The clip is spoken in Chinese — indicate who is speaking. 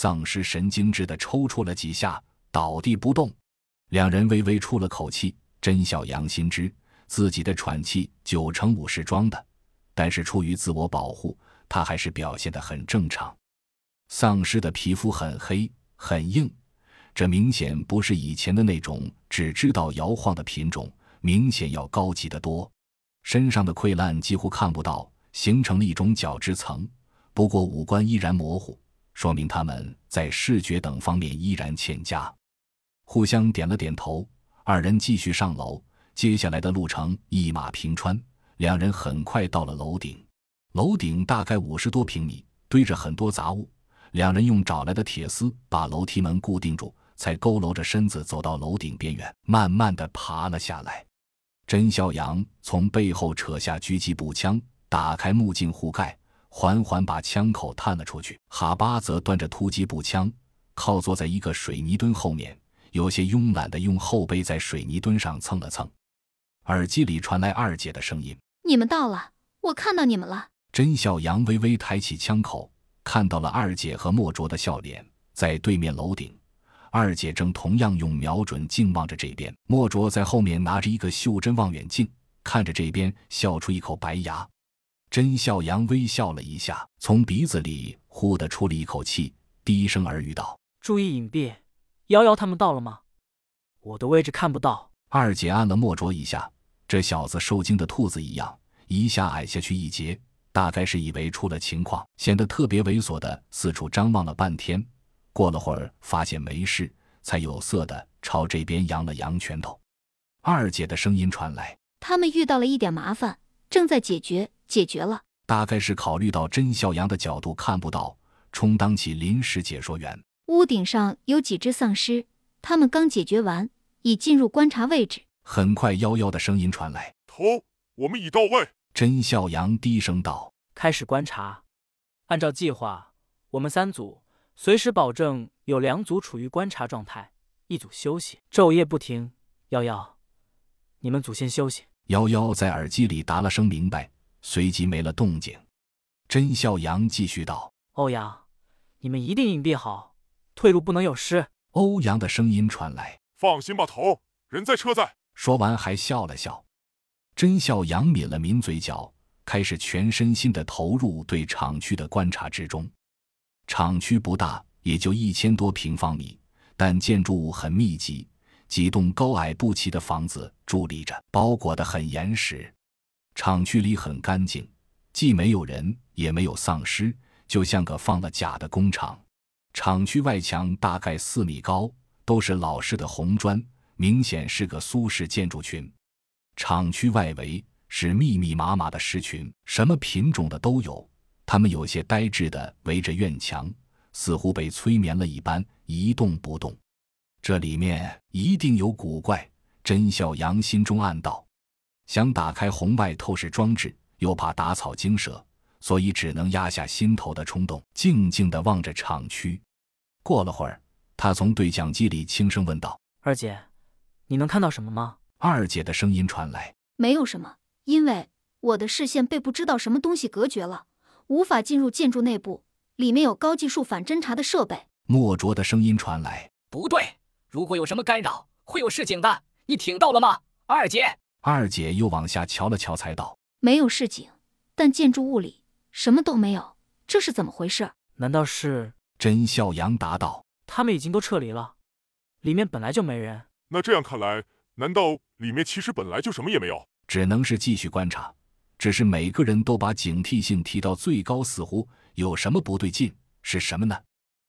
Speaker 1: 丧尸神经质的抽搐了几下，倒地不动。两人微微出了口气。甄小杨心知自己的喘气九成五是装的，但是出于自我保护，他还是表现得很正常。丧尸的皮肤很黑很硬，这明显不是以前的那种只知道摇晃的品种，明显要高级得多。身上的溃烂几乎看不到，形成了一种角质层。不过五官依然模糊，说明他们在视觉等方面依然欠佳。互相点了点头。二人继续上楼，接下来的路程一马平川。两人很快到了楼顶，楼顶大概五十多平米，堆着很多杂物。两人用找来的铁丝把楼梯门固定住，才佝偻着身子走到楼顶边缘，慢慢的爬了下来。甄孝阳从背后扯下狙击步枪，打开目镜护盖，缓缓把枪口探了出去。哈巴则端着突击步枪，靠坐在一个水泥墩后面。有些慵懒地用后背在水泥墩上蹭了蹭，耳机里传来二姐的声音：“
Speaker 2: 你们到了，我看到你们了。”
Speaker 1: 甄小阳微微抬起枪口，看到了二姐和莫卓的笑脸，在对面楼顶，二姐正同样用瞄准镜望着这边，莫卓在后面拿着一个袖珍望远镜，看着这边，笑出一口白牙。甄笑阳微笑了一下，从鼻子里呼的出了一口气，低声耳语道：“
Speaker 3: 注意隐蔽。”瑶瑶他们到了吗？我的位置看不到。
Speaker 1: 二姐按了莫卓一下，这小子受惊的兔子一样，一下矮下去一截，大概是以为出了情况，显得特别猥琐的四处张望了半天。过了会儿，发现没事，才有色的朝这边扬了扬拳头。二姐的声音传来：“
Speaker 2: 他们遇到了一点麻烦，正在解决，解决了。”
Speaker 1: 大概是考虑到甄孝阳的角度看不到，充当起临时解说员。
Speaker 2: 屋顶上有几只丧尸，他们刚解决完，已进入观察位置。
Speaker 1: 很快，幺幺的声音传来：“
Speaker 4: 头，我们已到位。”
Speaker 1: 甄孝阳低声道：“
Speaker 3: 开始观察，按照计划，我们三组随时保证有两组处于观察状态，一组休息，昼夜不停。幺幺，你们组先休息。”
Speaker 1: 幺幺在耳机里答了声明白，随即没了动静。甄笑阳继续道：“
Speaker 3: 欧阳，你们一定隐蔽好。”退路不能有失。
Speaker 1: 欧阳的声音传来：“
Speaker 4: 放心吧，头，人在车在。”
Speaker 1: 说完还笑了笑。甄笑阳抿了抿嘴角，开始全身心的投入对厂区的观察之中。厂区不大，也就一千多平方米，但建筑物很密集，几栋高矮不齐的房子伫立着，包裹得很严实。厂区里很干净，既没有人，也没有丧尸，就像个放了假的工厂。厂区外墙大概四米高，都是老式的红砖，明显是个苏式建筑群。厂区外围是密密麻麻的尸群，什么品种的都有。他们有些呆滞的围着院墙，似乎被催眠了一般一动不动。这里面一定有古怪。甄孝阳心中暗道，想打开红外透视装置，又怕打草惊蛇。所以只能压下心头的冲动，静静地望着厂区。过了会儿，他从对讲机里轻声问道：“
Speaker 3: 二姐，你能看到什么吗？”
Speaker 1: 二姐的声音传来：“
Speaker 2: 没有什么，因为我的视线被不知道什么东西隔绝了，无法进入建筑内部。里面有高技术反侦察的设备。”
Speaker 1: 莫卓的声音传来：“
Speaker 5: 不对，如果有什么干扰，会有示警的。你听到了吗，二姐？”
Speaker 1: 二姐又往下瞧了瞧，才道：“
Speaker 2: 没有示警，但建筑物里……”什么都没有，这是怎么回事？
Speaker 3: 难道是？
Speaker 1: 甄笑阳答道：“
Speaker 3: 他们已经都撤离了，里面本来就没人。
Speaker 4: 那这样看来，难道里面其实本来就什么也没有？
Speaker 1: 只能是继续观察，只是每个人都把警惕性提到最高，似乎有什么不对劲。是什么呢？